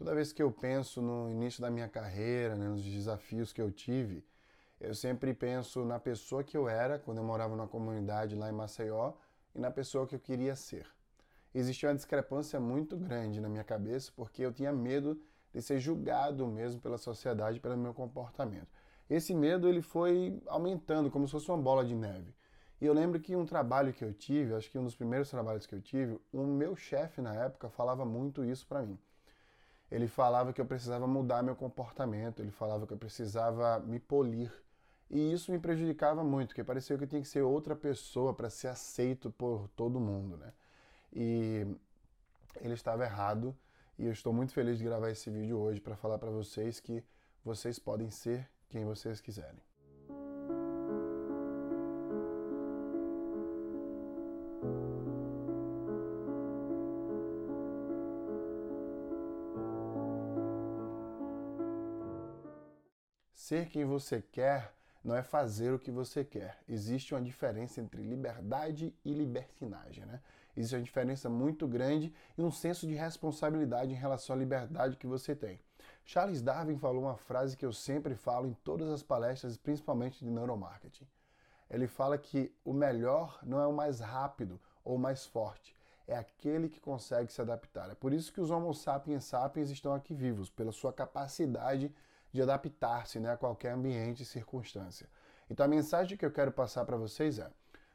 Toda vez que eu penso no início da minha carreira, né, nos desafios que eu tive, eu sempre penso na pessoa que eu era quando eu morava numa comunidade lá em Maceió e na pessoa que eu queria ser. Existia uma discrepância muito grande na minha cabeça porque eu tinha medo de ser julgado mesmo pela sociedade pelo meu comportamento. Esse medo ele foi aumentando como se fosse uma bola de neve. E eu lembro que um trabalho que eu tive, acho que um dos primeiros trabalhos que eu tive, o meu chefe na época falava muito isso para mim. Ele falava que eu precisava mudar meu comportamento, ele falava que eu precisava me polir. E isso me prejudicava muito, porque parecia que eu tinha que ser outra pessoa para ser aceito por todo mundo, né? E ele estava errado, e eu estou muito feliz de gravar esse vídeo hoje para falar para vocês que vocês podem ser quem vocês quiserem. Ser quem você quer não é fazer o que você quer. Existe uma diferença entre liberdade e libertinagem, né? Existe uma diferença muito grande e um senso de responsabilidade em relação à liberdade que você tem. Charles Darwin falou uma frase que eu sempre falo em todas as palestras, principalmente de neuromarketing. Ele fala que o melhor não é o mais rápido ou mais forte, é aquele que consegue se adaptar. É por isso que os Homo sapiens sapiens estão aqui vivos, pela sua capacidade de adaptar-se né, a qualquer ambiente e circunstância. Então a mensagem que eu quero passar para vocês é: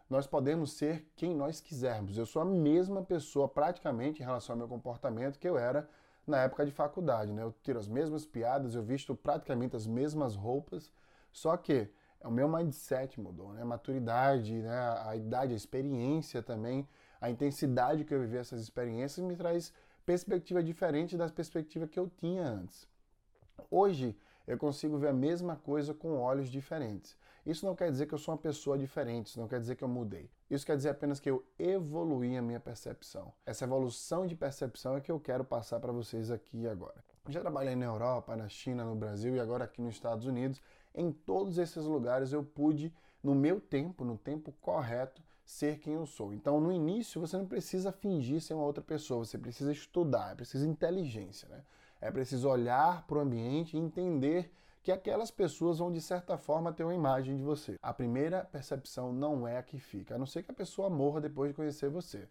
nós podemos ser quem nós quisermos. Eu sou a mesma pessoa praticamente em relação ao meu comportamento que eu era na época de faculdade. Né? Eu tiro as mesmas piadas, eu visto praticamente as mesmas roupas, só que o meu mindset mudou, né? A maturidade, né? a idade, a experiência também, a intensidade que eu vivi essas experiências me traz perspectiva diferente das perspectivas que eu tinha antes. Hoje eu consigo ver a mesma coisa com olhos diferentes. Isso não quer dizer que eu sou uma pessoa diferente, isso não quer dizer que eu mudei. Isso quer dizer apenas que eu evoluí a minha percepção. Essa evolução de percepção é que eu quero passar para vocês aqui e agora. Já trabalhei na Europa, na China, no Brasil e agora aqui nos Estados Unidos. Em todos esses lugares eu pude, no meu tempo, no tempo correto, ser quem eu sou. Então, no início, você não precisa fingir ser uma outra pessoa, você precisa estudar, é preciso inteligência, né? É preciso olhar para o ambiente e entender que aquelas pessoas vão de certa forma ter uma imagem de você. A primeira percepção não é a que fica, a não ser que a pessoa morra depois de conhecer você.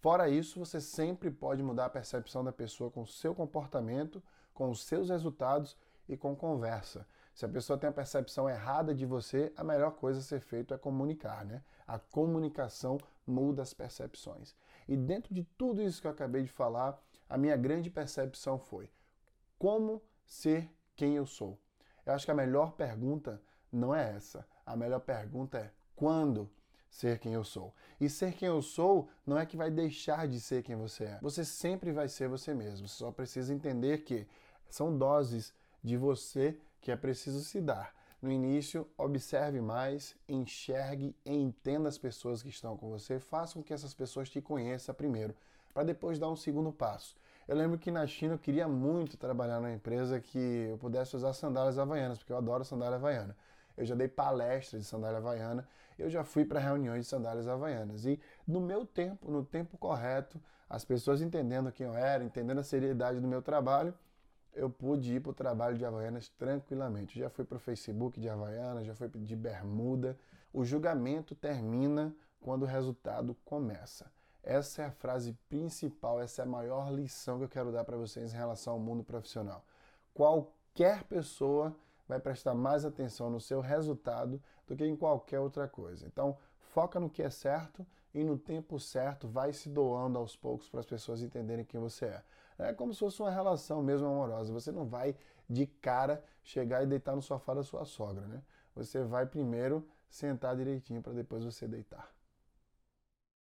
Fora isso, você sempre pode mudar a percepção da pessoa com o seu comportamento, com os seus resultados e com conversa. Se a pessoa tem a percepção errada de você, a melhor coisa a ser feito é comunicar, né? A comunicação muda as percepções. E dentro de tudo isso que eu acabei de falar, a minha grande percepção foi: como ser quem eu sou? Eu acho que a melhor pergunta não é essa. A melhor pergunta é quando ser quem eu sou. E ser quem eu sou não é que vai deixar de ser quem você é. Você sempre vai ser você mesmo. Você só precisa entender que são doses de você que é preciso se dar. No início, observe mais, enxergue e entenda as pessoas que estão com você, faça com que essas pessoas te conheçam primeiro, para depois dar um segundo passo. Eu lembro que na China eu queria muito trabalhar numa empresa que eu pudesse usar sandálias havaianas, porque eu adoro sandália havaiana. Eu já dei palestra de sandália havaiana, eu já fui para reuniões de sandálias havaianas. E no meu tempo, no tempo correto, as pessoas entendendo quem eu era, entendendo a seriedade do meu trabalho, eu pude ir para o trabalho de Havaianas tranquilamente. Já fui para o Facebook de Havaianas, já fui de Bermuda. O julgamento termina quando o resultado começa. Essa é a frase principal, essa é a maior lição que eu quero dar para vocês em relação ao mundo profissional. Qualquer pessoa vai prestar mais atenção no seu resultado do que em qualquer outra coisa. Então, foca no que é certo e no tempo certo vai se doando aos poucos para as pessoas entenderem quem você é. É como se fosse uma relação mesmo amorosa. Você não vai de cara chegar e deitar no sofá da sua sogra, né? Você vai primeiro sentar direitinho para depois você deitar.